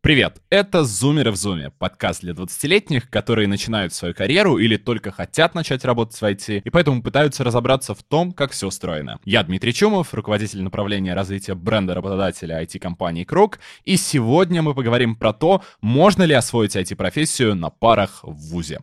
Привет, это «Зумеры в Зуме», подкаст для 20-летних, которые начинают свою карьеру или только хотят начать работать в IT, и поэтому пытаются разобраться в том, как все устроено. Я Дмитрий Чумов, руководитель направления развития бренда работодателя IT-компании «Круг», и сегодня мы поговорим про то, можно ли освоить IT-профессию на парах в ВУЗе.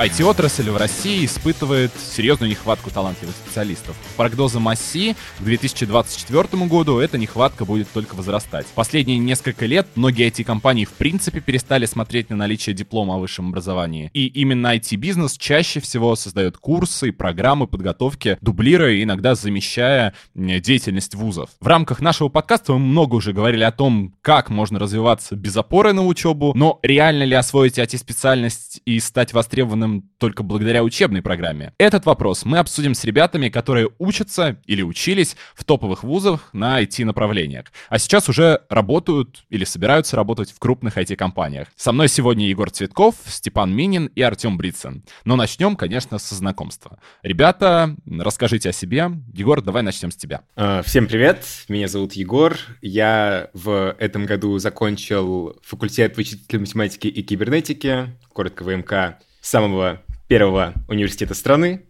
IT-отрасль в России испытывает серьезную нехватку талантливых специалистов. По прогнозам к 2024 году эта нехватка будет только возрастать. Последние несколько лет многие IT-компании в принципе перестали смотреть на наличие диплома о высшем образовании. И именно IT-бизнес чаще всего создает курсы и программы подготовки, дублируя иногда замещая деятельность вузов. В рамках нашего подкаста мы много уже говорили о том, как можно развиваться без опоры на учебу, но реально ли освоить IT-специальность и стать востребованным возможным только благодаря учебной программе? Этот вопрос мы обсудим с ребятами, которые учатся или учились в топовых вузах на IT-направлениях, а сейчас уже работают или собираются работать в крупных IT-компаниях. Со мной сегодня Егор Цветков, Степан Минин и Артем Бритсон. Но начнем, конечно, со знакомства. Ребята, расскажите о себе. Егор, давай начнем с тебя. А, всем привет, меня зовут Егор. Я в этом году закончил факультет вычислительной математики и кибернетики, коротко ВМК, самого первого университета страны.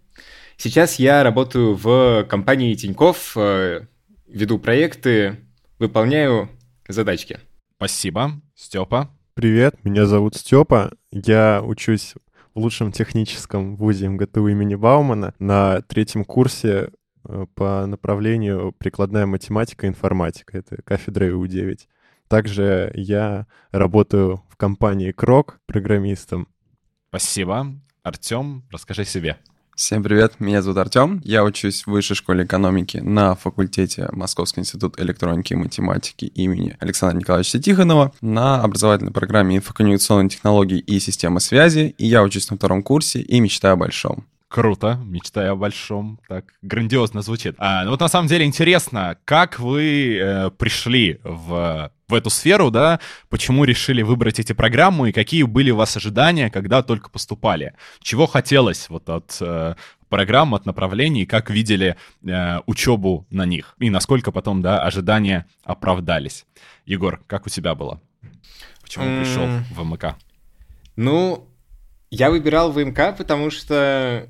Сейчас я работаю в компании Тиньков, э, веду проекты, выполняю задачки. Спасибо. Степа. Привет, меня зовут Степа. Я учусь в лучшем техническом вузе МГТУ имени Баумана на третьем курсе э, по направлению прикладная математика и информатика. Это кафедра ИУ-9. Также я работаю в компании Крок программистом Спасибо. Артем, расскажи себе. Всем привет, меня зовут Артем, я учусь в Высшей школе экономики на факультете Московский институт электроники и математики имени Александра Николаевича Тихонова на образовательной программе инфокоммуникационной технологии и системы связи, и я учусь на втором курсе и мечтаю о большом. Круто, мечтаю о большом, так грандиозно звучит. А, ну вот на самом деле интересно, как вы э, пришли в в эту сферу, да, почему решили выбрать эти программы и какие были у вас ожидания, когда только поступали? Чего хотелось вот от э, программ, от направлений, как видели э, учебу на них? И насколько потом, да, ожидания оправдались? Егор, как у тебя было? Почему пришел в МК? Ну, я выбирал ВМК, потому что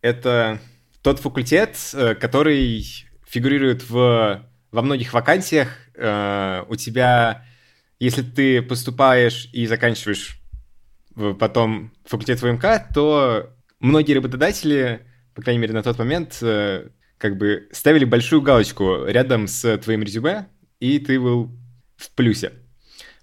это тот факультет, э, который фигурирует в во многих вакансиях. Э, у тебя, если ты поступаешь и заканчиваешь потом факультет ВМК, то многие работодатели, по крайней мере на тот момент, э, как бы ставили большую галочку рядом с твоим резюме, и ты был в плюсе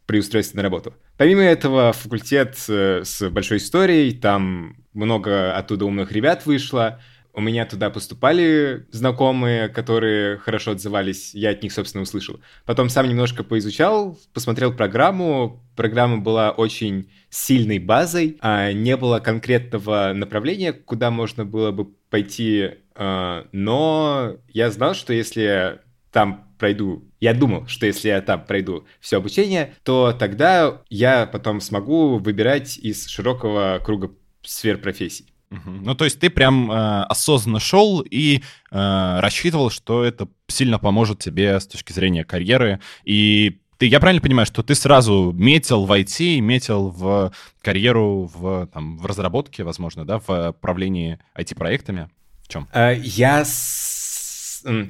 при устройстве на работу. Помимо этого, факультет э, с большой историей, там много оттуда умных ребят вышло, у меня туда поступали знакомые, которые хорошо отзывались, я от них, собственно, услышал. Потом сам немножко поизучал, посмотрел программу. Программа была очень сильной базой, а не было конкретного направления, куда можно было бы пойти. А, но я знал, что если там пройду, я думал, что если я там пройду все обучение, то тогда я потом смогу выбирать из широкого круга сфер профессий. Ну, то есть ты прям э, осознанно шел и э, рассчитывал, что это сильно поможет тебе с точки зрения карьеры. И ты, я правильно понимаю, что ты сразу метил в IT, метил в карьеру в, там, в разработке, возможно, да, в управлении IT-проектами? В чем? Uh, я, с...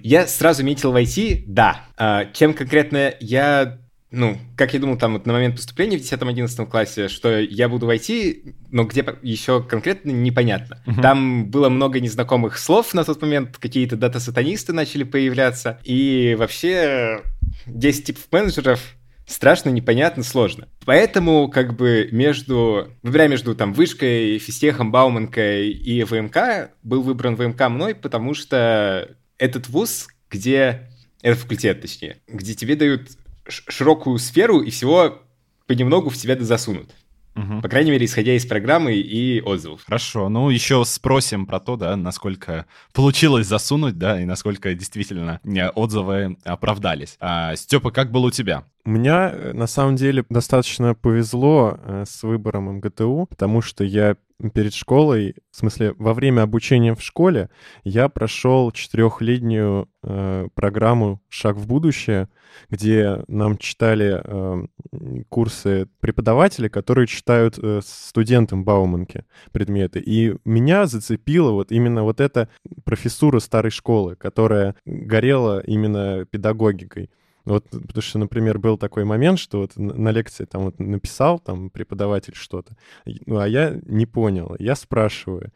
я сразу метил в IT, да. Uh, чем конкретно я ну, как я думал, там вот на момент поступления в 10-11 классе, что я буду войти, но где еще конкретно непонятно. Uh-huh. Там было много незнакомых слов на тот момент, какие-то дата-сатанисты начали появляться, и вообще 10 типов менеджеров страшно, непонятно, сложно. Поэтому, как бы, между, выбирая между там вышкой, физтехом, Бауманкой и ВМК, был выбран ВМК мной, потому что этот вуз, где, этот факультет, точнее, где тебе дают широкую сферу и всего понемногу в тебя засунут. Угу. По крайней мере, исходя из программы и отзывов. Хорошо, ну еще спросим про то, да, насколько получилось засунуть, да, и насколько действительно отзывы оправдались. А, Степа, как было у тебя? У меня, э, на самом деле, достаточно повезло э, с выбором МГТУ, потому что я перед школой, в смысле, во время обучения в школе, я прошел четырехлетнюю э, программу «Шаг в будущее», где нам читали э, курсы преподаватели, которые читают э, студентам Бауманки предметы. И меня зацепила вот именно вот эта профессура старой школы, которая горела именно педагогикой. Вот, потому что, например, был такой момент, что вот на лекции там вот написал там преподаватель что-то, ну, а я не понял. Я спрашиваю.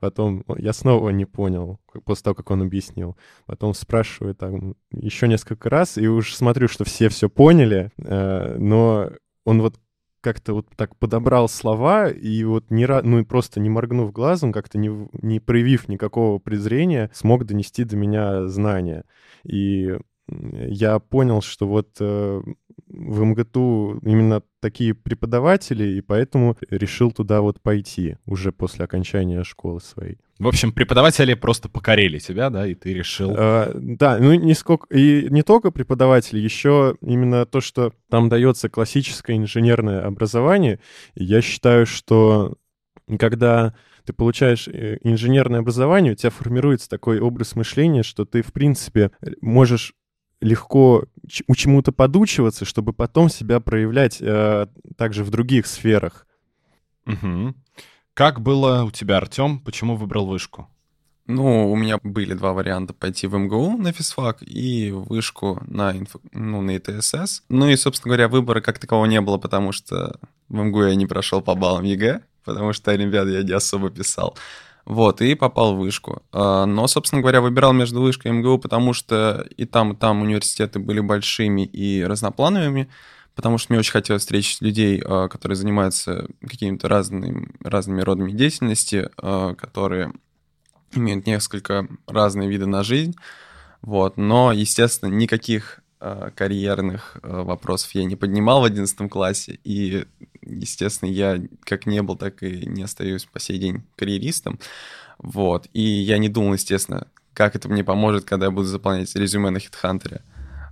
Потом я снова не понял, после того, как он объяснил. Потом спрашиваю там еще несколько раз, и уж смотрю, что все все поняли, э, но он вот как-то вот так подобрал слова и вот не ну просто не моргнув глазом, как-то не, не проявив никакого презрения, смог донести до меня знания. И я понял, что вот э, в МГТУ именно такие преподаватели, и поэтому решил туда вот пойти уже после окончания школы своей. В общем, преподаватели просто покорили тебя, да, и ты решил... А, да, ну не сколько... И не только преподаватели, еще именно то, что там дается классическое инженерное образование, я считаю, что когда ты получаешь э, инженерное образование, у тебя формируется такой образ мышления, что ты, в принципе, можешь легко у чему-то подучиваться, чтобы потом себя проявлять э, также в других сферах. Угу. Как было у тебя, Артем? Почему выбрал вышку? Ну, у меня были два варианта пойти в МГУ на физфак и вышку на, инфо, ну, на ИТСС. Ну и, собственно говоря, выбора как такового не было, потому что в МГУ я не прошел по баллам ЕГЭ, потому что Олимпиады я не особо писал. Вот, и попал в вышку. А, но, собственно говоря, выбирал между вышкой и МГУ, потому что и там, и там университеты были большими и разноплановыми, потому что мне очень хотелось встретить людей, а, которые занимаются какими-то разными, разными родами деятельности, а, которые имеют несколько разные виды на жизнь. Вот. Но, естественно, никаких карьерных вопросов я не поднимал в 11 классе, и естественно, я как не был, так и не остаюсь по сей день карьеристом. Вот. И я не думал, естественно, как это мне поможет, когда я буду заполнять резюме на HeadHunter.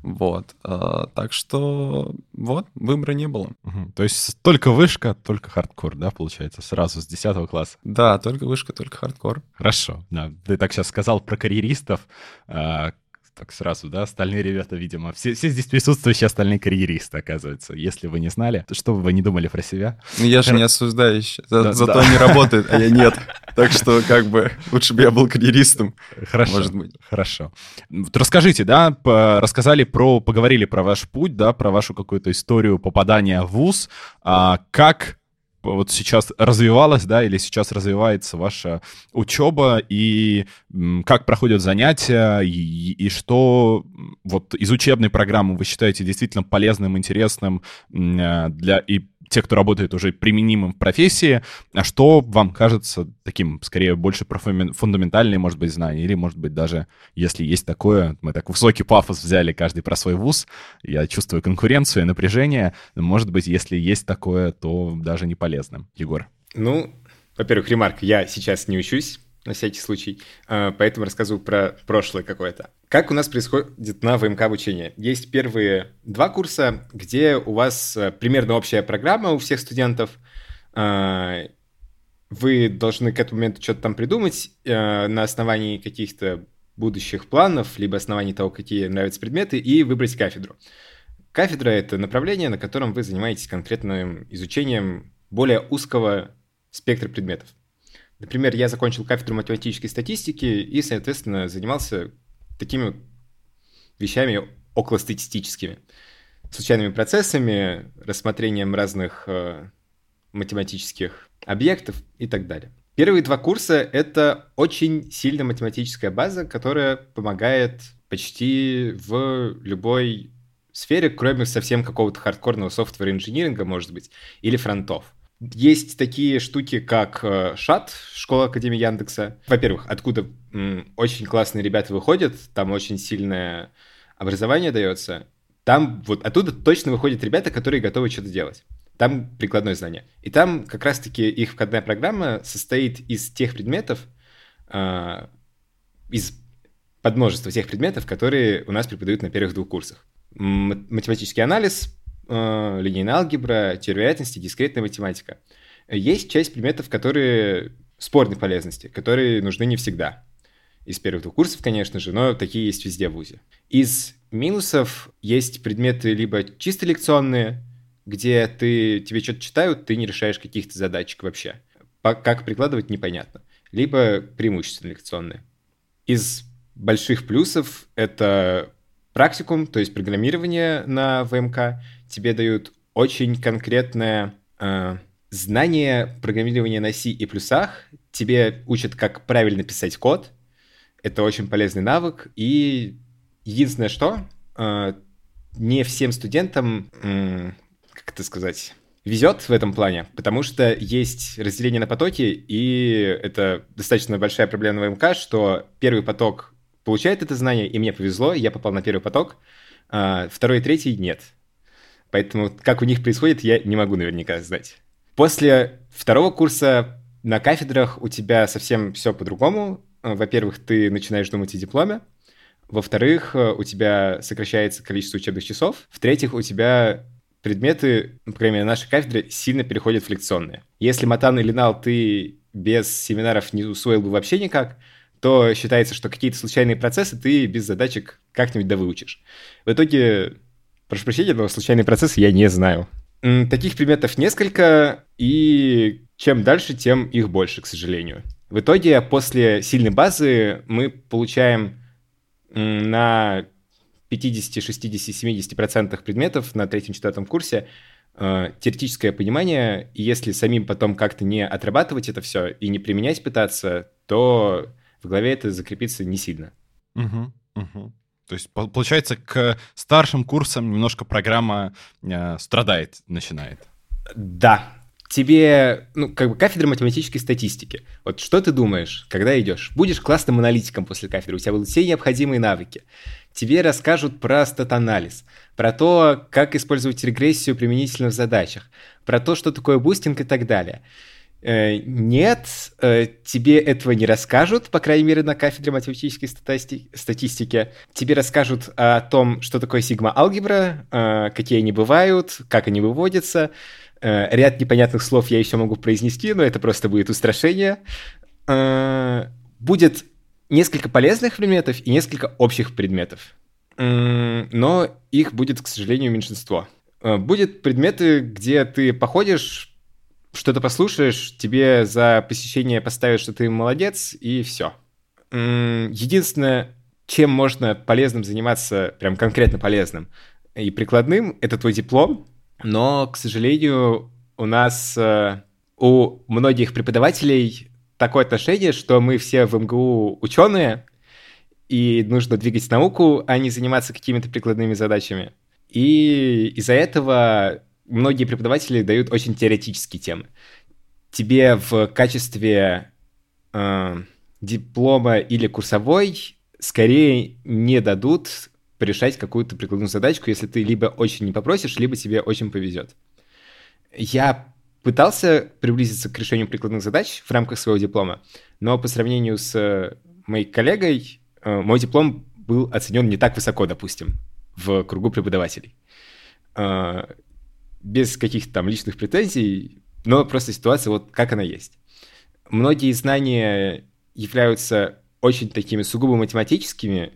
Вот. А, так что вот, выбора не было. Угу. То есть только вышка, только хардкор, да, получается, сразу с 10 класса? Да, только вышка, только хардкор. Хорошо. Да. Ты так сейчас сказал про карьеристов. А, так сразу, да, остальные ребята, видимо, все, все здесь присутствующие остальные карьеристы, оказывается. Если вы не знали, то что бы вы не думали про себя? Ну, я же не осуждающий, за, да, зато да. не работает, а я нет. Так что, как бы, лучше бы я был карьеристом. Хорошо, может быть. Хорошо. Вот расскажите, да, по, рассказали про, поговорили про ваш путь, да, про вашу какую-то историю попадания в ВУЗ. А, как вот сейчас развивалась, да, или сейчас развивается ваша учеба, и как проходят занятия, и, и что вот из учебной программы вы считаете действительно полезным, интересным э, для и те, кто работает уже применимым в профессии, а что вам кажется таким, скорее, больше про фундаментальные, может быть, знания, или, может быть, даже, если есть такое, мы так высокий пафос взяли каждый про свой вуз, я чувствую конкуренцию и напряжение, может быть, если есть такое, то даже не полезным. Егор? Ну, во-первых, ремарк, я сейчас не учусь, на всякий случай, а, поэтому рассказываю про прошлое какое-то. Как у нас происходит на ВМК обучение? Есть первые два курса, где у вас э, примерно общая программа у всех студентов. А, вы должны к этому моменту что-то там придумать э, на основании каких-то будущих планов, либо основании того, какие нравятся предметы, и выбрать кафедру. Кафедра — это направление, на котором вы занимаетесь конкретным изучением более узкого спектра предметов. Например, я закончил кафедру математической статистики и, соответственно, занимался такими вещами околостатистическими. Случайными процессами, рассмотрением разных э, математических объектов и так далее. Первые два курса — это очень сильная математическая база, которая помогает почти в любой сфере, кроме совсем какого-то хардкорного софтвера-инжиниринга, может быть, или фронтов. Есть такие штуки, как э, ШАТ, Школа Академии Яндекса. Во-первых, откуда очень классные ребята выходят, там очень сильное образование дается. Там вот оттуда точно выходят ребята, которые готовы что-то делать. Там прикладное знание. И там как раз-таки их входная программа состоит из тех предметов, э, из подмножества тех предметов, которые у нас преподают на первых двух курсах. Математический анализ, э, линейная алгебра, теория вероятности, дискретная математика. Есть часть предметов, которые спорной полезности, которые нужны не всегда. Из первых двух курсов, конечно же, но такие есть везде в ВУЗе. Из минусов есть предметы либо чисто лекционные, где ты, тебе что-то читают, ты не решаешь каких-то задачек вообще. По, как прикладывать, непонятно. Либо преимущественно лекционные. Из больших плюсов это практикум, то есть программирование на ВМК. Тебе дают очень конкретное э, знание программирования на C и плюсах. Тебе учат, как правильно писать код. Это очень полезный навык. И единственное, что э, не всем студентам, э, как это сказать, везет в этом плане, потому что есть разделение на потоки, и это достаточно большая проблема в МК, что первый поток получает это знание, и мне повезло, я попал на первый поток, а второй и третий нет. Поэтому как у них происходит, я не могу наверняка знать. После второго курса на кафедрах у тебя совсем все по-другому. Во-первых, ты начинаешь думать о дипломе. Во-вторых, у тебя сокращается количество учебных часов. В-третьих, у тебя предметы, по крайней мере, на нашей кафедре, сильно переходят в лекционные. Если матан или нал ты без семинаров не усвоил бы вообще никак, то считается, что какие-то случайные процессы ты без задачек как-нибудь да выучишь. В итоге, прошу прощения, но случайные процессы я не знаю. Таких предметов несколько, и чем дальше, тем их больше, к сожалению. В итоге, после сильной базы мы получаем на 50, 60, 70% предметов на третьем-четвертом курсе э, теоретическое понимание, и если самим потом как-то не отрабатывать это все и не применять пытаться, то в голове это закрепится не сильно. Угу, угу. То есть, получается, к старшим курсам немножко программа э, страдает, начинает. Да. Тебе, ну, как бы кафедра математической статистики. Вот что ты думаешь, когда идешь? Будешь классным аналитиком после кафедры, у тебя будут все необходимые навыки тебе расскажут про стат-анализ, про то, как использовать регрессию применительно в задачах, про то, что такое бустинг и так далее. Э, нет, э, тебе этого не расскажут, по крайней мере, на кафедре математической статистики. Тебе расскажут о том, что такое сигма-алгебра, э, какие они бывают, как они выводятся. Ряд непонятных слов я еще могу произнести, но это просто будет устрашение. Будет несколько полезных предметов и несколько общих предметов. Но их будет, к сожалению, меньшинство. Будет предметы, где ты походишь, что-то послушаешь, тебе за посещение поставят, что ты молодец, и все. Единственное, чем можно полезным заниматься, прям конкретно полезным и прикладным, это твой диплом. Но, к сожалению, у нас э, у многих преподавателей такое отношение, что мы все в МГУ ученые, и нужно двигать науку, а не заниматься какими-то прикладными задачами. И из-за этого многие преподаватели дают очень теоретические темы. Тебе в качестве э, диплома или курсовой скорее не дадут решать какую-то прикладную задачку, если ты либо очень не попросишь, либо тебе очень повезет. Я пытался приблизиться к решению прикладных задач в рамках своего диплома, но по сравнению с э, моей коллегой, э, мой диплом был оценен не так высоко, допустим, в кругу преподавателей. Без каких-то там личных претензий, но просто ситуация вот как она есть. Многие знания являются очень такими сугубо математическими,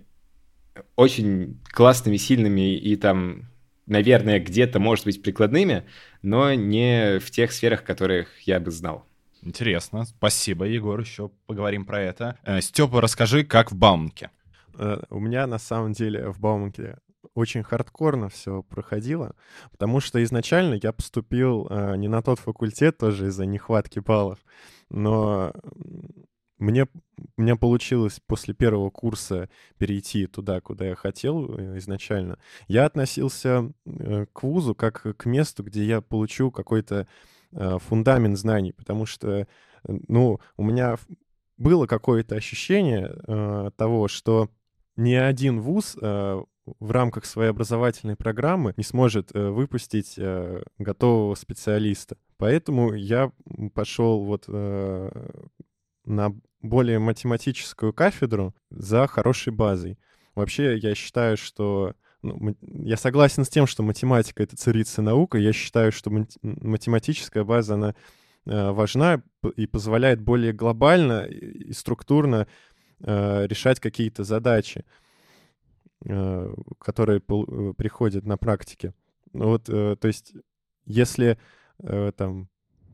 очень классными, сильными и там наверное, где-то, может быть, прикладными, но не в тех сферах, которых я бы знал. Интересно. Спасибо, Егор. Еще поговорим про это. Э, Степа, расскажи, как в Бауманке. Э, у меня, на самом деле, в Бауманке очень хардкорно все проходило, потому что изначально я поступил э, не на тот факультет, тоже из-за нехватки баллов, но мне, меня получилось после первого курса перейти туда, куда я хотел э, изначально. Я относился э, к вузу как к месту, где я получу какой-то э, фундамент знаний, потому что, ну, у меня было какое-то ощущение того, что ни один вуз в рамках своей образовательной программы не сможет выпустить готового специалиста. Поэтому я пошел вот на более математическую кафедру за хорошей базой. Вообще, я считаю, что ну, я согласен с тем, что математика — это царица наука. Я считаю, что математическая база, она э, важна и позволяет более глобально и структурно э, решать какие-то задачи, э, которые приходят на практике. Вот, то есть, если там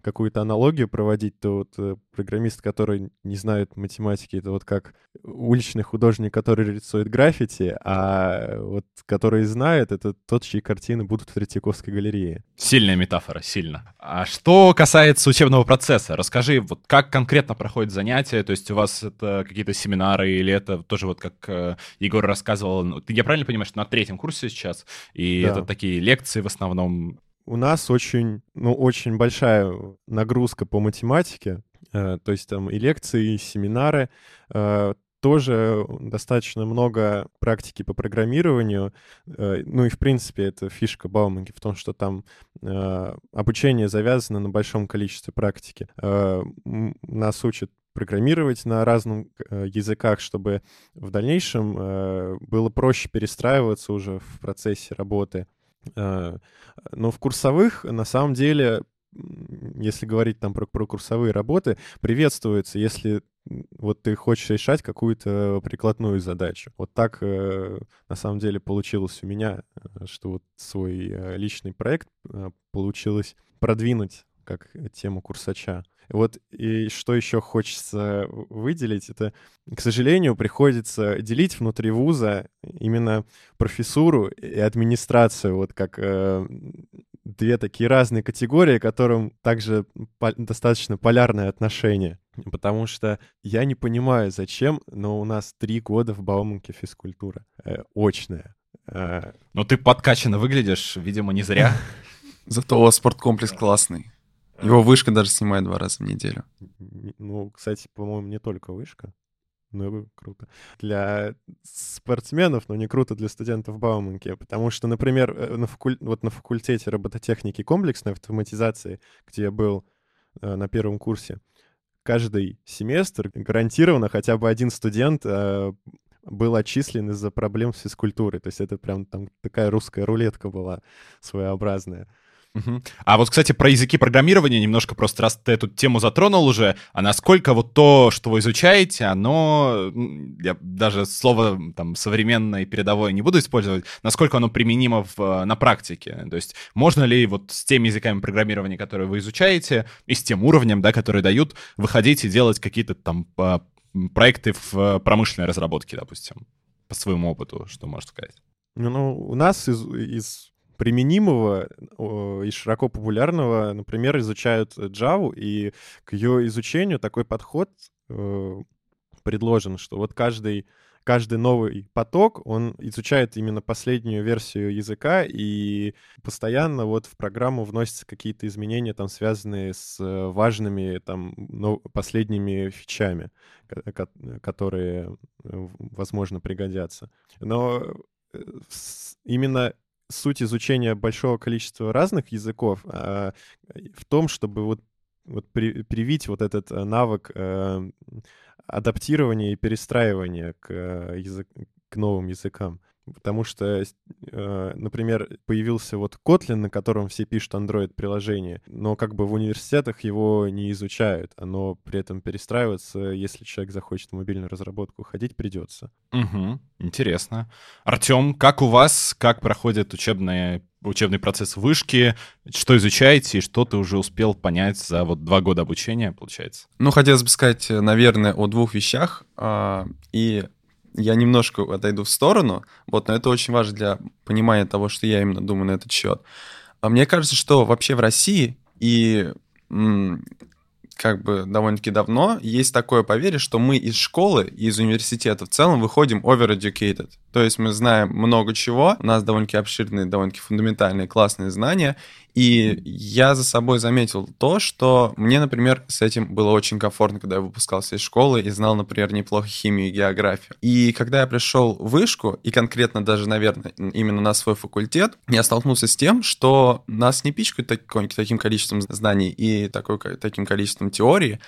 какую-то аналогию проводить, то вот э, программист, который не знает математики, это вот как уличный художник, который рисует граффити, а вот который знает, это тот, чьи картины будут в Третьяковской галерее. Сильная метафора, сильно. А что касается учебного процесса, расскажи, вот как конкретно проходят занятия, то есть у вас это какие-то семинары или это тоже вот как э, Егор рассказывал, ну, я правильно понимаю, что на третьем курсе сейчас, и да. это такие лекции в основном, у нас очень, ну, очень большая нагрузка по математике, э, то есть там и лекции, и семинары, э, тоже достаточно много практики по программированию. Э, ну и, в принципе, это фишка Бауманки в том, что там обучение завязано на большом количестве практики. Нас учат программировать на разных языках, чтобы в дальнейшем было проще перестраиваться уже в процессе работы. Э, но в курсовых, на самом деле, если говорить там про, про курсовые работы, приветствуется, если вот ты хочешь решать какую-то прикладную задачу. Вот так э, на самом деле получилось у меня, э, что вот свой личный проект получилось продвинуть как тему курсача. Вот и что еще хочется выделить, это, к сожалению, приходится делить внутри вуза именно профессуру и администрацию, вот как э, две такие разные категории, которым также по достаточно полярное отношение. Потому что я не понимаю, зачем, но у нас три года в Бауманке физкультура. Э, очная. Э... Но ты подкачанно выглядишь, видимо, не зря. Зато у вас спорткомплекс классный. Его вышка даже снимает два раза в неделю. Ну, кстати, по-моему, не только вышка. Ну, круто. Для спортсменов, но не круто для студентов Бауманки, потому что, например, э, на факуль... вот на факультете робототехники комплексной автоматизации, где я был э, на первом курсе, каждый семестр гарантированно хотя бы один студент э, был отчислен из-за проблем с физкультурой. То есть это прям там такая русская рулетка была своеобразная. Угу. А вот, кстати, про языки программирования немножко просто, раз ты эту тему затронул уже, а насколько вот то, что вы изучаете, оно, я даже слово там современное и передовое не буду использовать, насколько оно применимо в, на практике? То есть можно ли вот с теми языками программирования, которые вы изучаете, и с тем уровнем, да, которые дают, выходить и делать какие-то там проекты в промышленной разработке, допустим, по своему опыту, что можешь сказать? Ну, у нас из, из применимого и широко популярного, например, изучают Java, и к ее изучению такой подход э, предложен, что вот каждый каждый новый поток, он изучает именно последнюю версию языка, и постоянно вот в программу вносятся какие-то изменения, там, связанные с важными, там, последними фичами, которые, э, возможно, пригодятся. Но э, именно суть изучения большого количества разных языков а, в том, чтобы вот, вот при, привить вот этот э, навык э, адаптирования и перестраивания к, э, язык, к новым языкам. Потому что, э, например, появился вот Kotlin, на котором все пишут Android-приложение, но как бы в университетах его не изучают. Оно при этом перестраивается, если человек захочет в мобильную разработку ходить, придется. Угу, интересно. Артем, как у вас, как проходит учебные учебный процесс вышки, что изучаете и что ты уже успел понять за вот два года обучения, получается? Ну, хотелось бы сказать, наверное, о двух вещах. А, и я немножко отойду в сторону, вот, но это очень важно для понимания того, что я именно думаю на этот счет. А мне кажется, что вообще в России и как бы довольно-таки давно есть такое поверье, что мы из школы и из университета в целом выходим overeducated. То есть мы знаем много чего, у нас довольно-таки обширные, довольно-таки фундаментальные, классные знания, и я за собой заметил то, что мне, например, с этим было очень комфортно, когда я выпускался из школы и знал, например, неплохо химию и географию. И когда я пришел в вышку, и конкретно даже, наверное, именно на свой факультет, я столкнулся с тем, что нас не пичкают так, таким количеством знаний и такой, таким количеством теории,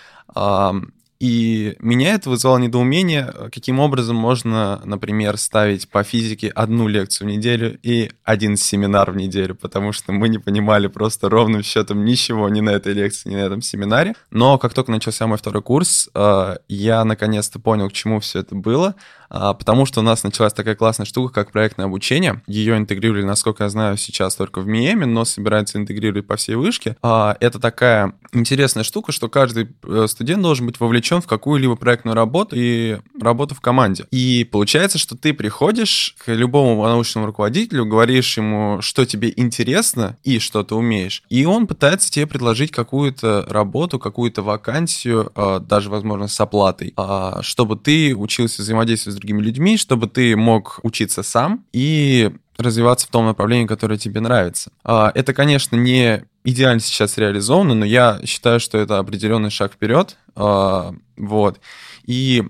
И меня это вызвало недоумение, каким образом можно, например, ставить по физике одну лекцию в неделю и один семинар в неделю, потому что мы не понимали просто ровным счетом ничего ни на этой лекции, ни на этом семинаре. Но как только начался мой второй курс, э, я наконец-то понял, к чему все это было, потому что у нас началась такая классная штука, как проектное обучение. Ее интегрировали, насколько я знаю, сейчас только в МИЭМе, но собирается интегрировать по всей вышке. А, это такая интересная штука, что каждый э, студент должен быть вовлечен в какую-либо проектную работу и работу в команде. И получается, что ты приходишь к любому научному руководителю, говоришь ему, что тебе интересно и что ты умеешь, и он пытается тебе предложить какую-то работу, какую-то вакансию, а, даже, возможно, с оплатой, чтобы ты учился взаимодействовать другими людьми, чтобы ты мог учиться сам и развиваться в том направлении, которое тебе нравится. А, это, конечно, не идеально сейчас реализовано, но я считаю, что это определенный шаг вперед. А, вот. И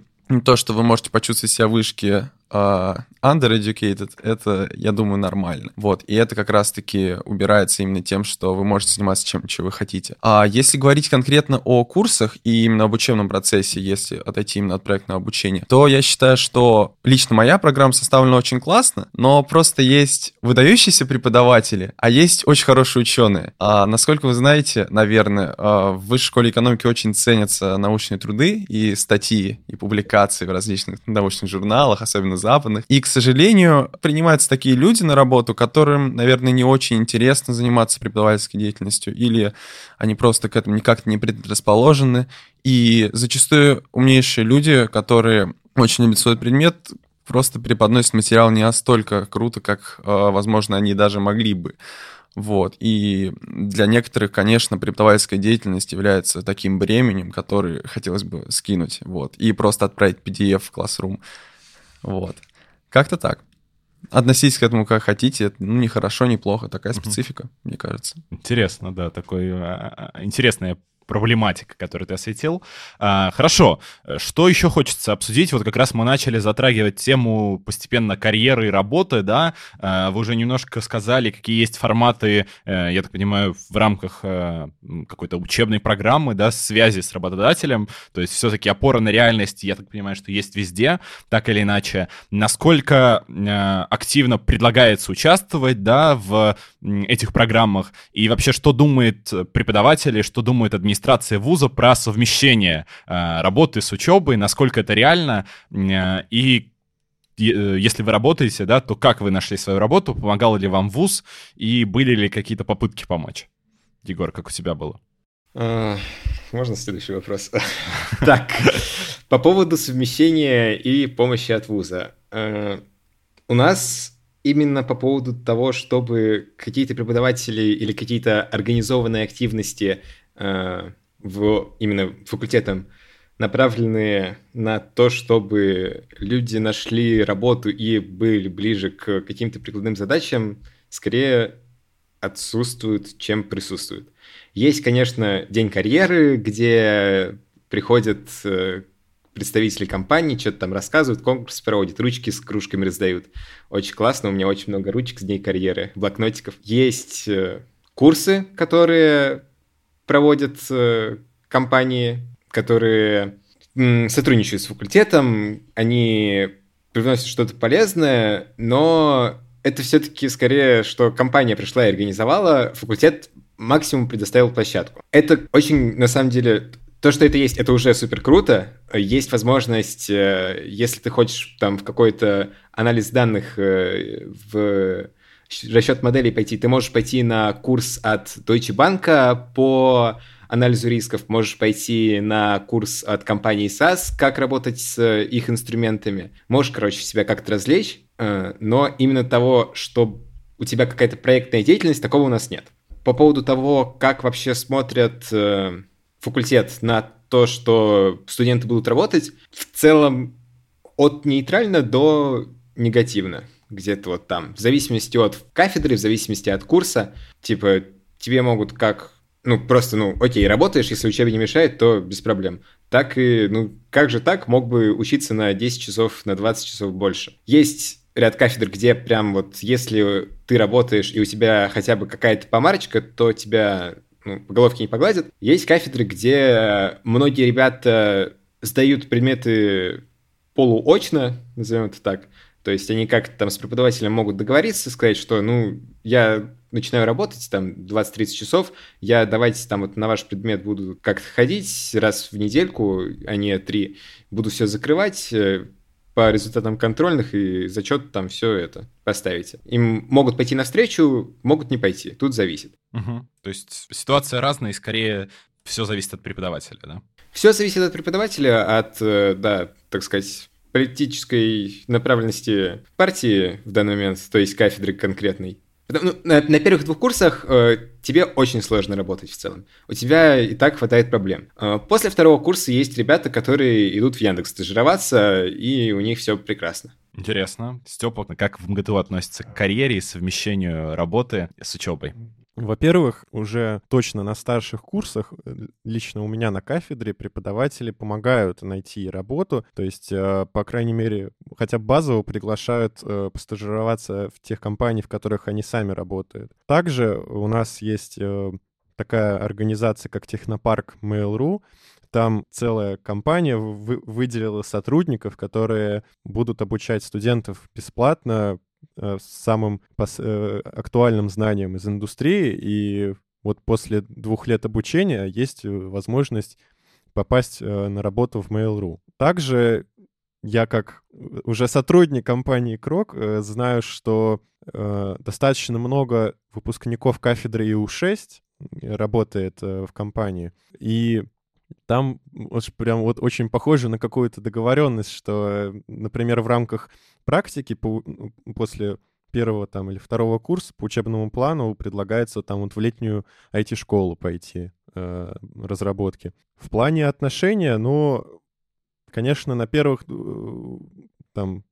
то, что вы можете почувствовать себя в вышке undereducated, это, я думаю, нормально. Вот, и это как раз-таки убирается именно тем, что вы можете заниматься чем, чем вы хотите. А если говорить конкретно о курсах и именно об учебном процессе, если отойти именно от проектного обучения, то я считаю, что лично моя программа составлена очень классно, но просто есть выдающиеся преподаватели, а есть очень хорошие ученые. А насколько вы знаете, наверное, а, в высшей школе экономики очень ценятся научные труды и статьи, и публикации в различных научных журналах, особенно западных. И, к сожалению, принимаются такие люди на работу, которым, наверное, не очень интересно заниматься преподавательской деятельностью, или они просто к этому никак не предрасположены. И зачастую умнейшие люди, которые очень любят свой предмет, просто преподносят материал не настолько круто, как, а, возможно, они даже могли бы. Вот. И для некоторых, конечно, преподавательская деятельность является таким бременем, который хотелось бы скинуть, вот, и просто отправить PDF в Classroom. Вот. Как-то так. Относитесь к этому как хотите. Это, ну, не хорошо, не плохо. Такая специфика, мне кажется. Интересно, да. Такой а, а, интересное проблематика, которую ты осветил. А, хорошо, что еще хочется обсудить? Вот как раз мы начали затрагивать тему постепенно карьеры и работы, да? А, вы уже немножко сказали, какие есть форматы, а, я так понимаю, в рамках а, какой-то учебной программы, да, связи с работодателем. То есть все-таки опора на реальность, я так понимаю, что есть везде, так или иначе. Насколько а, активно предлагается участвовать, да, в этих программах? И вообще, что думает преподаватель, что думает администрация администрации вуза про совмещение э, работы с учебой, насколько это реально, э, и э, если вы работаете, да, то как вы нашли свою работу, помогал ли вам вуз, и были ли какие-то попытки помочь? Егор, как у тебя было? Можно следующий вопрос? Так, по поводу совмещения и помощи от вуза. У нас именно по поводу того, чтобы какие-то преподаватели или какие-то организованные активности Э, в, именно факультетом направленные на то, чтобы люди нашли работу и были ближе к каким-то прикладным задачам, скорее отсутствуют, чем присутствуют. Есть, конечно, день карьеры, где приходят э, представители компании, что-то там рассказывают, конкурс проводят, ручки с кружками раздают. Очень классно, у меня очень много ручек с дней карьеры, блокнотиков. Есть э, курсы, которые проводят э, компании, которые сотрудничают с факультетом, они привносят что-то полезное, но это все-таки скорее, что компания пришла и организовала, факультет максимум предоставил площадку. Это очень, на самом деле, то, что это есть, это уже супер круто. Есть возможность, э, если ты хочешь там в какой-то анализ данных э, в расчет моделей пойти, ты можешь пойти на курс от Deutsche Bank по анализу рисков, можешь пойти на курс от компании SAS, как работать с их инструментами. Можешь, короче, себя как-то развлечь, э, но именно того, что у тебя какая-то проектная деятельность, такого у нас нет. По поводу того, как вообще смотрят факультет на то, что студенты будут работать, в целом от нейтрально до негативно где-то вот там. В зависимости от кафедры, в зависимости от курса, типа, тебе могут как, ну, просто, ну, окей, работаешь, если учебе не мешает, то без проблем. Так и, ну, как же так, мог бы учиться на 10 часов, на 20 часов больше. Есть ряд кафедр, где прям вот, если ты работаешь и у тебя хотя бы какая-то помарочка, то тебя ну, по головке не погладят. Есть кафедры, где многие ребята сдают предметы полуочно, назовем это так. То есть они как-то там с преподавателем могут договориться, сказать, что, ну, я начинаю работать там 20-30 часов, я давайте там вот на ваш предмет буду как-то ходить раз в недельку, а не три, буду все закрывать, э, по результатам контрольных и зачет там все это поставите. Им могут пойти навстречу, могут не пойти. Тут зависит. Угу. То есть ситуация разная, и скорее все зависит от преподавателя, да? Все зависит от преподавателя, от, э, да, так сказать, политической направленности партии в данный момент, то есть кафедры конкретной. Ну, на, на первых двух курсах э, тебе очень сложно работать в целом. У тебя и так хватает проблем. Э, после второго курса есть ребята, которые идут в Яндекс стажироваться, и у них все прекрасно. Интересно. Степа, как в МГТУ относится к карьере и совмещению работы с учебой? Во-первых, уже точно на старших курсах, э, лично у меня на кафедре, преподаватели помогают найти работу, то есть, э, по крайней мере, хотя базово приглашают э, постажироваться в тех компаниях, в которых они сами работают. Также у нас есть такая организация, как Технопарк Mail.ru, там целая компания вы, выделила сотрудников, которые будут обучать студентов бесплатно Э, самым э, актуальным знанием из индустрии, и вот после двух лет обучения есть э, возможность попасть на работу в Mail.ru. Также я как уже сотрудник компании Крок знаю, что достаточно много выпускников кафедры ИУ-6 работает в компании, и там вот прям вот очень похоже на какую-то договоренность, что, например, в рамках практики по, ну, после первого там или второго курса по учебному плану предлагается там вот в летнюю IT-школу пойти э, разработки. В плане отношения, ну, конечно, на первых э, там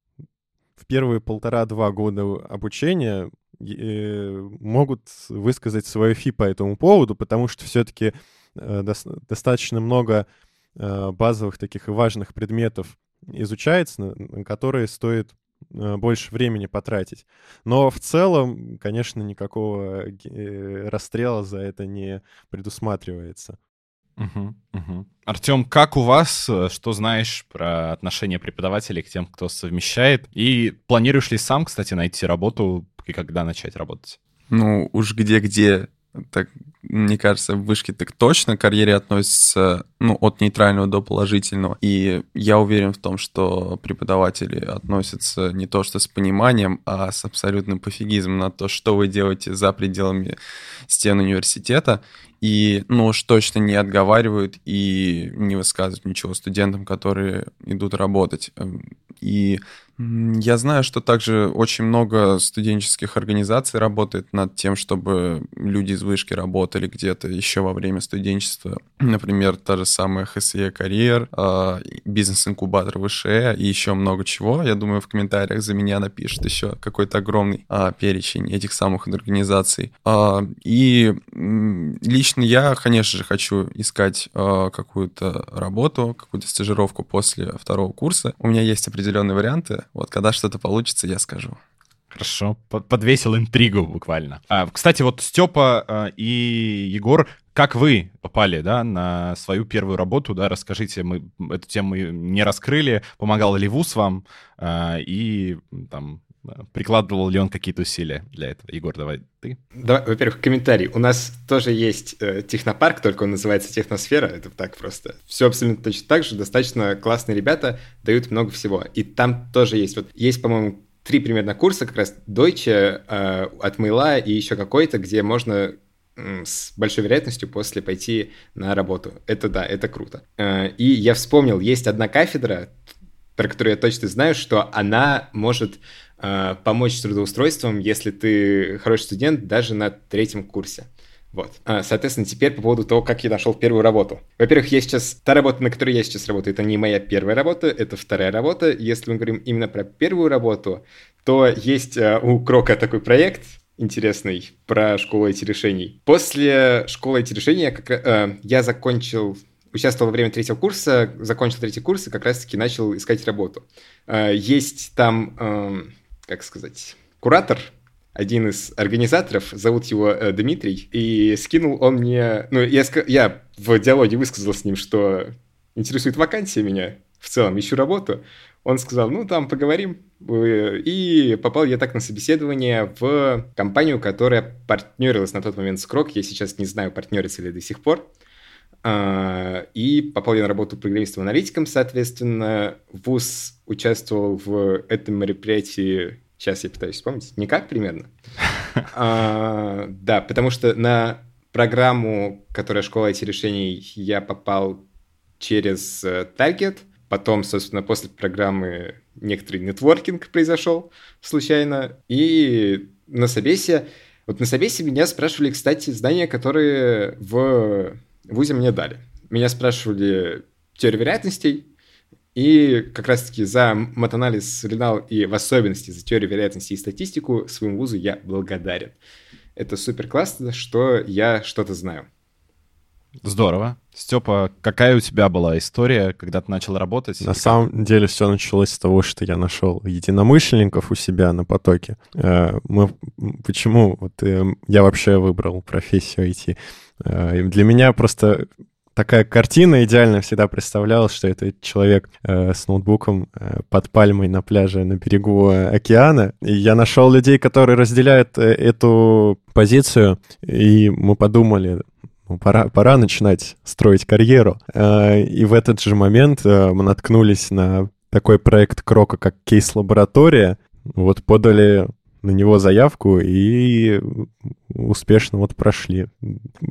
в первые полтора-два года обучения э, могут высказать свое фи по этому поводу, потому что все-таки достаточно много э, базовых таких и важных предметов изучается, на которые стоит э, больше времени потратить. Но в целом, конечно, никакого расстрела за это не предусматривается. Угу, угу. Артем, как у вас, что знаешь про отношение преподавателей к тем, кто совмещает? И планируешь ли сам, кстати, найти работу и когда начать работать? Ну, уж где-где, так мне кажется, в вышке так точно к карьере относится ну, от нейтрального до положительного. И я уверен в том, что преподаватели относятся не то что с пониманием, а с абсолютным пофигизмом на то, что вы делаете за пределами стен университета. И, ну, уж точно не отговаривают и не высказывают ничего студентам, которые идут работать. И я знаю, что также очень много студенческих организаций работает над тем, чтобы люди из вышки работали где-то еще во время студенчества. Например, та же самая ХСЕ Карьер, а, бизнес-инкубатор ВШЭ и еще много чего. Я думаю, в комментариях за меня напишут еще какой-то огромный а, перечень этих самых организаций. А, и лично я, конечно же, хочу искать какую-то работу, какую-то стажировку после второго курса. У меня есть определенные варианты, вот когда что-то получится, я скажу. Хорошо, подвесил интригу буквально. А, кстати, вот Степа а, и Егор, как вы попали, да, на свою первую работу, да, расскажите, мы эту тему не раскрыли, помогал ли ВУЗ вам, а, и там прикладывал ли он какие-то усилия для этого? Егор, давай ты. Да, во-первых, комментарий. У нас тоже есть э, технопарк, только он называется Техносфера. Это так просто. Все абсолютно точно так же. Достаточно классные ребята, дают много всего. И там тоже есть. Вот есть, по-моему, три примерно курса, как раз Deutsche э, от Мейла и еще какой-то, где можно с большой вероятностью после пойти на работу. Это да, это круто. Э, и я вспомнил, есть одна кафедра, про которую я точно знаю, что она может помочь с трудоустройством, если ты хороший студент даже на третьем курсе. Вот. А, соответственно, теперь по поводу того, как я нашел первую работу. Во-первых, я сейчас... Та работа, на которой я сейчас работаю, это не моя первая работа, это вторая работа. Если мы говорим именно про первую работу, то есть а, у Крока такой проект, интересный про школу IT-решений. После школы IT-решений я, как, э, я закончил участвовал во время третьего курса, закончил третий курс и как раз-таки начал искать работу. Э, есть там, э, как сказать, куратор, один из организаторов, зовут его э, Дмитрий, и скинул он мне... Ну, я, я в диалоге высказал с ним, что интересует вакансия меня в целом, ищу работу. Он сказал, ну, там поговорим. И попал я так на собеседование в компанию, которая партнерилась на тот момент с Крок. Я сейчас не знаю, партнерится ли до сих пор. А, и попал я на работу программистом-аналитиком, соответственно. ВУЗ участвовал в этом мероприятии, сейчас я пытаюсь вспомнить, никак примерно. А, да, потому что на программу, которая школа IT-решений, я попал через э, Target. Потом, собственно, после программы некоторый нетворкинг произошел случайно. И на собесе... Вот на собесе меня спрашивали, кстати, знания, которые в ВУЗе мне дали. Меня спрашивали теорию вероятностей, и как раз-таки за матанализ Ренал и в особенности за теорию вероятности и статистику своему вузу я благодарен. Это супер классно, что я что-то знаю. Здорово. Степа, какая у тебя была история, когда ты начал работать? На самом деле все началось с того, что я нашел единомышленников у себя на потоке. Э, мы, почему вот э, я вообще выбрал профессию IT? Э, для меня просто такая картина идеально всегда представлялась, что это человек с ноутбуком под пальмой на пляже на берегу океана. И я нашел людей, которые разделяют эту позицию, и мы подумали, пора, пора начинать строить карьеру. Э, и в этот же момент э, мы наткнулись на такой проект Крока, как кейс-лаборатория. Вот подали на него заявку и успешно вот прошли.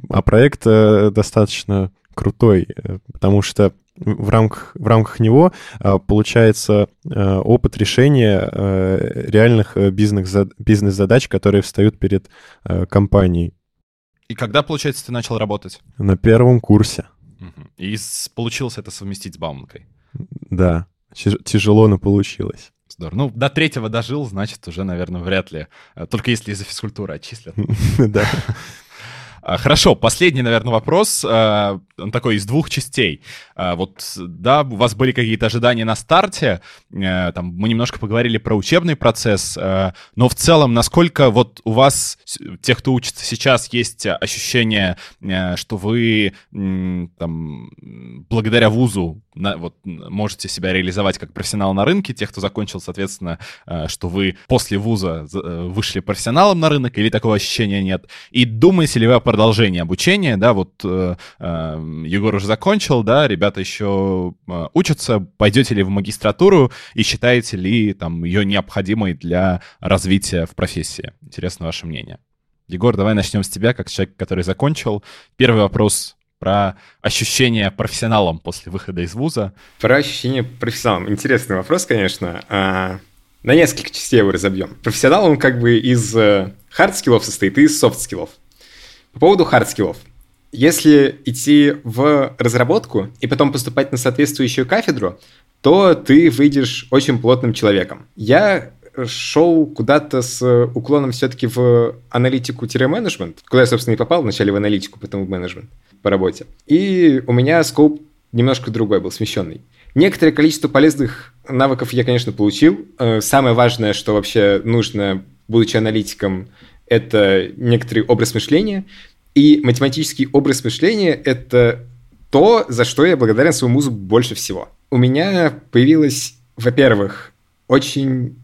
А проект э, достаточно крутой, э, потому что в рамках, в рамках него э, получается опыт решения реальных бизнес-задач, которые встают перед компанией. И когда, получается, ты начал работать? На первом курсе. И получилось это совместить с Бауманкой? Да, тяжело, но получилось. Здорово. Ну, до третьего дожил, значит, уже, наверное, вряд ли. Э, только если из-за физкультуры отчислят. Да. А, хорошо, последний, наверное, вопрос. А, он такой из двух частей. А, вот, да, у вас были какие-то ожидания на старте. Э, там мы немножко поговорили про учебный процесс. Но в целом, насколько вот у вас, тех, кто учится сейчас, есть ощущение, э, что вы там, благодаря вузу на, вот, можете себя реализовать как профессионал на рынке, тех, кто закончил, соответственно, э, что вы после вуза вышли профессионалом на рынок, или такого ощущения нет? И думаете ли вы о продолжение обучения, да, вот э, э, Егор уже закончил, да, ребята еще э, учатся, пойдете ли в магистратуру и считаете ли там ее необходимой для развития в профессии? Интересно ваше мнение. Егор, давай начнем с тебя, как человек, который закончил. Первый вопрос про ощущение профессионалом после выхода из вуза. Про ощущение профессионалом. Интересный вопрос, конечно. А, на несколько частей его разобьем. Профессионал, он как бы из хард-скиллов э, состоит и из софт-скиллов. По поводу хардскиллов. Если идти в разработку и потом поступать на соответствующую кафедру, то ты выйдешь очень плотным человеком. Я шел куда-то с уклоном все-таки в аналитику-менеджмент, куда я, собственно, и попал, вначале в аналитику, потом в менеджмент по работе. И у меня скоп немножко другой был, смещенный. Некоторое количество полезных навыков я, конечно, получил. Э, самое важное, что вообще нужно, будучи аналитиком, это некоторый образ мышления, и математический образ мышления — это то, за что я благодарен своему музу больше всего. У меня появилось, во-первых, очень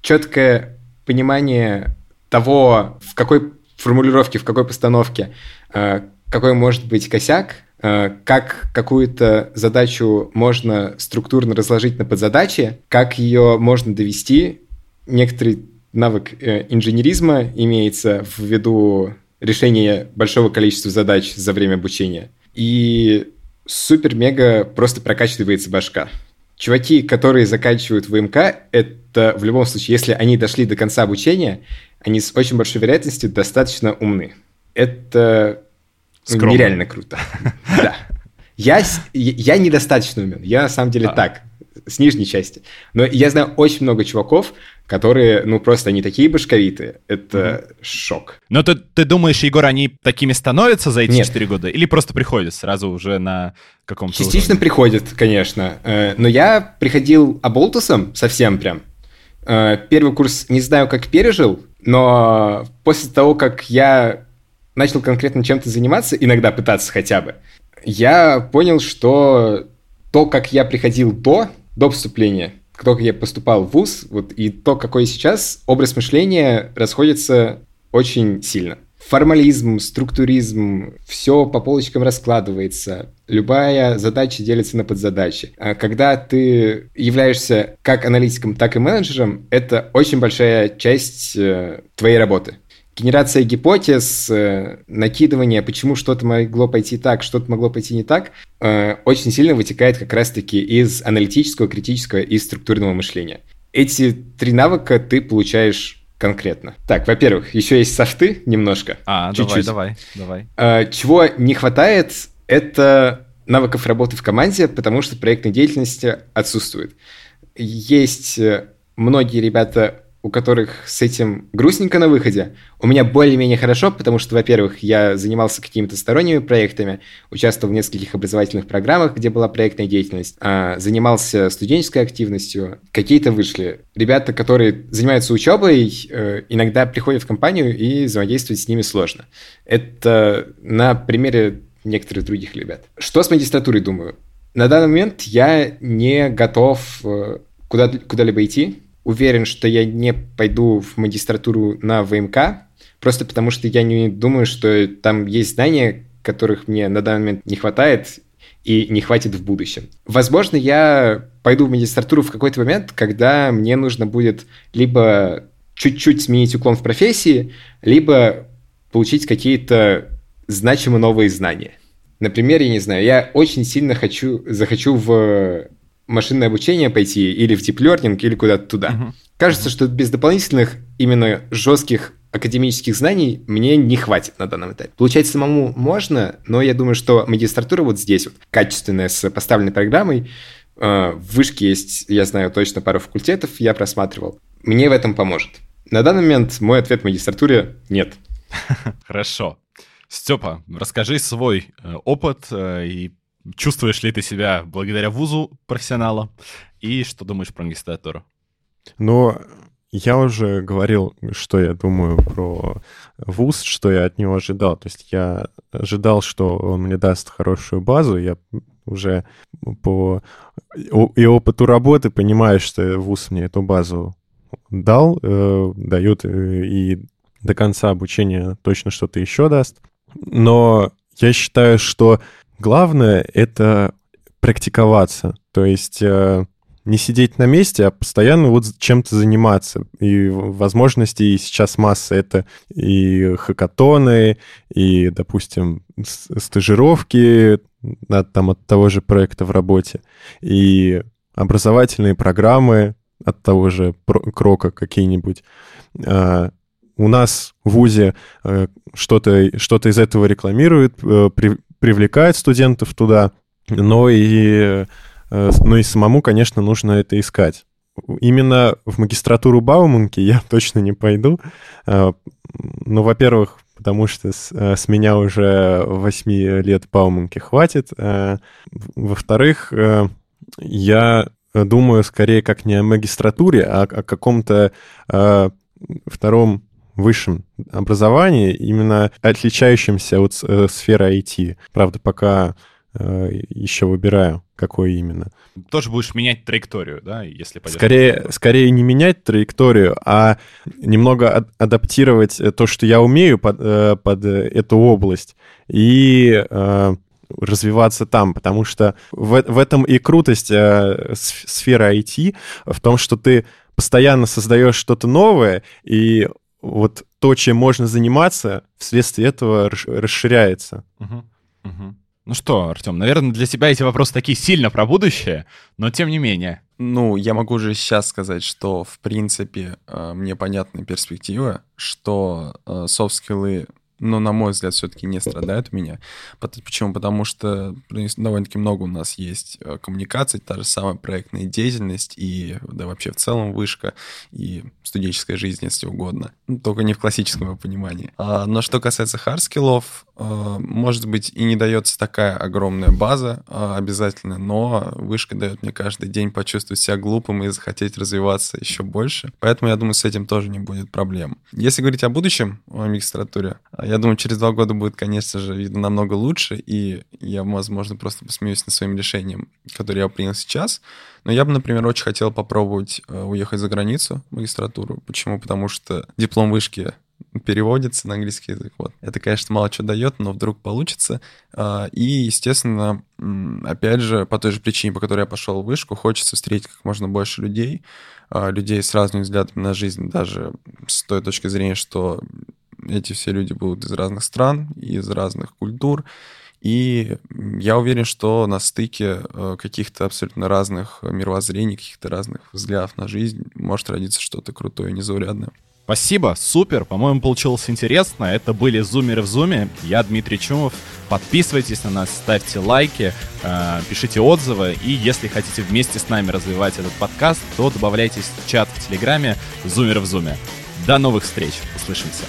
четкое понимание того, в какой формулировке, в какой постановке, э, какой может быть косяк, э, как какую-то задачу можно структурно разложить на подзадачи, как ее можно довести, некоторый навык э, инженеризма имеется в виду решения большого количества задач за время обучения. И супер-мега просто прокачивается башка. Чуваки, которые заканчивают ВМК, это в любом случае, если они дошли до конца обучения, они с очень большой вероятностью достаточно умны. Это Скромно. нереально круто. Да. Я, я недостаточно умен. Я на самом деле а. так, с нижней части. Но я знаю очень много чуваков, которые, ну, просто они такие башковитые. Это mm-hmm. шок. Но ты, ты думаешь, Егор, они такими становятся за эти четыре года? Или просто приходят сразу уже на каком-то Частично уровне? приходят, конечно. Э, но я приходил оболтусом совсем прям. Э, первый курс не знаю, как пережил, но после того, как я начал конкретно чем-то заниматься, иногда пытаться хотя бы, я понял, что то, как я приходил до, до поступления, то, как я поступал в ВУЗ, вот, и то, какой сейчас, образ мышления расходится очень сильно. Формализм, структуризм, все по полочкам раскладывается, любая задача делится на подзадачи. А когда ты являешься как аналитиком, так и менеджером, это очень большая часть э, твоей работы. Генерация гипотез, э, накидывание, почему что-то могло пойти так, что-то могло пойти не так, э, очень сильно вытекает как раз-таки из аналитического, критического и структурного мышления. Эти три навыка ты получаешь конкретно. Так, во-первых, еще есть софты немножко. А, чуть-чуть. давай, давай, давай. Э, чего не хватает, это навыков работы в команде, потому что проектной деятельности отсутствует. Есть многие ребята у которых с этим грустненько на выходе. У меня более-менее хорошо, потому что, во-первых, я занимался какими-то сторонними проектами, участвовал в нескольких образовательных программах, где была проектная деятельность, а, занимался студенческой активностью, какие-то вышли. Ребята, которые занимаются учебой, э, иногда приходят в компанию и взаимодействовать с ними сложно. Это на примере некоторых других ребят. Что с магистратурой думаю? На данный момент я не готов э, куда- куда-либо идти, уверен, что я не пойду в магистратуру на ВМК, просто потому что я не думаю, что там есть знания, которых мне на данный момент не хватает и не хватит в будущем. Возможно, я пойду в магистратуру в какой-то момент, когда мне нужно будет либо чуть-чуть сменить уклон в профессии, либо получить какие-то значимые новые знания. Например, я не знаю, я очень сильно хочу, захочу в машинное обучение пойти, или в deep learning, или куда-то туда. Uh-huh. Кажется, что без дополнительных именно жестких академических знаний мне не хватит на данном этапе. Получать самому можно, но я думаю, что магистратура вот здесь вот, качественная, с поставленной программой, э, в вышке есть, я знаю точно пару факультетов, я просматривал. Мне в этом поможет. На данный момент мой ответ в магистратуре – нет. Хорошо. Степа, расскажи свой э, опыт э, и Чувствуешь ли ты себя благодаря вузу профессионала? И что думаешь про магистратуру? Ну, я уже говорил, что я думаю про вуз, что я от него ожидал. То есть я ожидал, что он мне даст хорошую базу. Я уже по и опыту работы понимаю, что вуз мне эту базу дал, э, дает э, и до конца обучения точно что-то еще даст. Но я считаю, что Главное — это практиковаться, то есть э, не сидеть на месте, а постоянно вот чем-то заниматься. И возможностей сейчас масса. Это и хакатоны, и, допустим, стажировки от, там, от того же проекта в работе, и образовательные программы от того же Крока какие-нибудь. А, у нас в ВУЗе э, что-то что из этого рекламируют, э, привлекает студентов туда, но и, э, но и самому, конечно, нужно это искать. Именно в магистратуру Бауманки я точно не пойду. Э, ну, во-первых, потому что с, э, с меня уже 8 лет Бауманки хватит. Во-вторых, я думаю скорее как не о магистратуре, а о каком-то втором высшем образовании, именно отличающемся от э, сферы IT. Правда, пока э, еще выбираю, какой именно. Тоже будешь менять траекторию, да, если пойдешь? Скорее, скорее не менять траекторию, а немного ад- адаптировать то, что я умею под, э, под эту область, и э, развиваться там, потому что в, в этом и крутость э, сферы IT, в том, что ты постоянно создаешь что-то новое, и вот то, чем можно заниматься, вследствие этого расширяется. Угу, угу. Ну что, Артем, наверное, для тебя эти вопросы такие сильно про будущее, но тем не менее. Ну, я могу уже сейчас сказать, что, в принципе, э, мне понятна перспектива, что софт-скиллы э, но, на мой взгляд, все-таки не страдают у меня. Почему? Потому что довольно-таки много у нас есть э, коммуникаций, та же самая проектная деятельность и, да, вообще в целом вышка и студенческая жизнь, если угодно. Ну, только не в классическом понимании. А, но что касается хардскиллов, может быть, и не дается такая огромная база э, обязательно, но вышка дает мне каждый день почувствовать себя глупым и захотеть развиваться еще больше. Поэтому, я думаю, с этим тоже не будет проблем. Если говорить о будущем, о магистратуре, я думаю, через два года будет, конечно же, видно намного лучше, и я, возможно, просто посмеюсь над своим решением, которое я принял сейчас. Но я бы, например, очень хотел попробовать уехать за границу магистратуру. Почему? Потому что диплом вышки переводится на английский язык. Вот. Это, конечно, мало что дает, но вдруг получится. А, и, естественно, опять же, по той же причине, по которой я пошел в вышку, хочется встретить как можно больше людей, а, людей с разными взглядами на жизнь, даже с той точки зрения, что эти все люди будут из разных стран, из разных культур, и я уверен, что на стыке э, каких-то абсолютно разных мировоззрений, каких-то разных взглядов на жизнь может родиться что-то крутое и незаурядное. Спасибо, супер, по-моему, получилось интересно. Это были Зумеры в Зуме. Я Дмитрий Чумов. Подписывайтесь на нас, ставьте лайки, э, пишите отзывы. И если хотите вместе с нами развивать этот подкаст, то добавляйтесь в чат в Телеграме Зумеры в Зуме. До новых встреч. Услышимся.